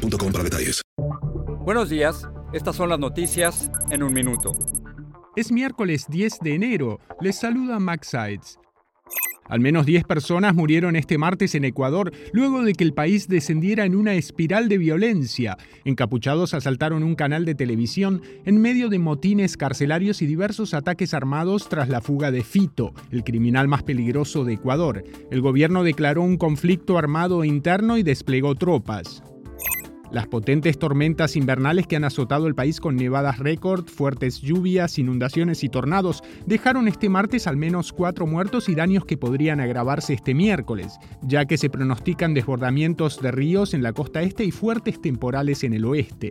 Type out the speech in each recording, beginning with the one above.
para detalles. Buenos días, estas son las noticias en un minuto. Es miércoles 10 de enero. Les saluda Max Sides. Al menos 10 personas murieron este martes en Ecuador luego de que el país descendiera en una espiral de violencia. Encapuchados asaltaron un canal de televisión en medio de motines carcelarios y diversos ataques armados tras la fuga de Fito, el criminal más peligroso de Ecuador. El gobierno declaró un conflicto armado interno y desplegó tropas. Las potentes tormentas invernales que han azotado el país con nevadas récord, fuertes lluvias, inundaciones y tornados dejaron este martes al menos cuatro muertos y daños que podrían agravarse este miércoles, ya que se pronostican desbordamientos de ríos en la costa este y fuertes temporales en el oeste.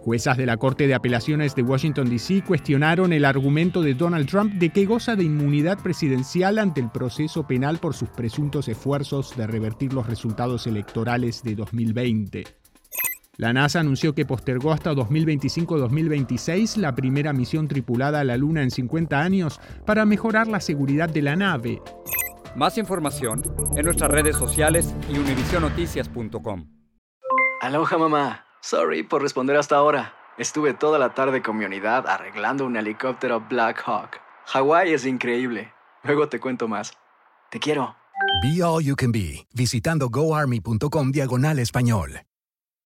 Juezas de la Corte de Apelaciones de Washington, D.C. cuestionaron el argumento de Donald Trump de que goza de inmunidad presidencial ante el proceso penal por sus presuntos esfuerzos de revertir los resultados electorales de 2020. La NASA anunció que postergó hasta 2025-2026 la primera misión tripulada a la Luna en 50 años para mejorar la seguridad de la nave. Más información en nuestras redes sociales y univisionoticias.com. Aloha mamá. Sorry por responder hasta ahora. Estuve toda la tarde con mi unidad arreglando un helicóptero Black Hawk. Hawái es increíble. Luego te cuento más. Te quiero. Be All You Can Be, visitando goarmy.com diagonal español.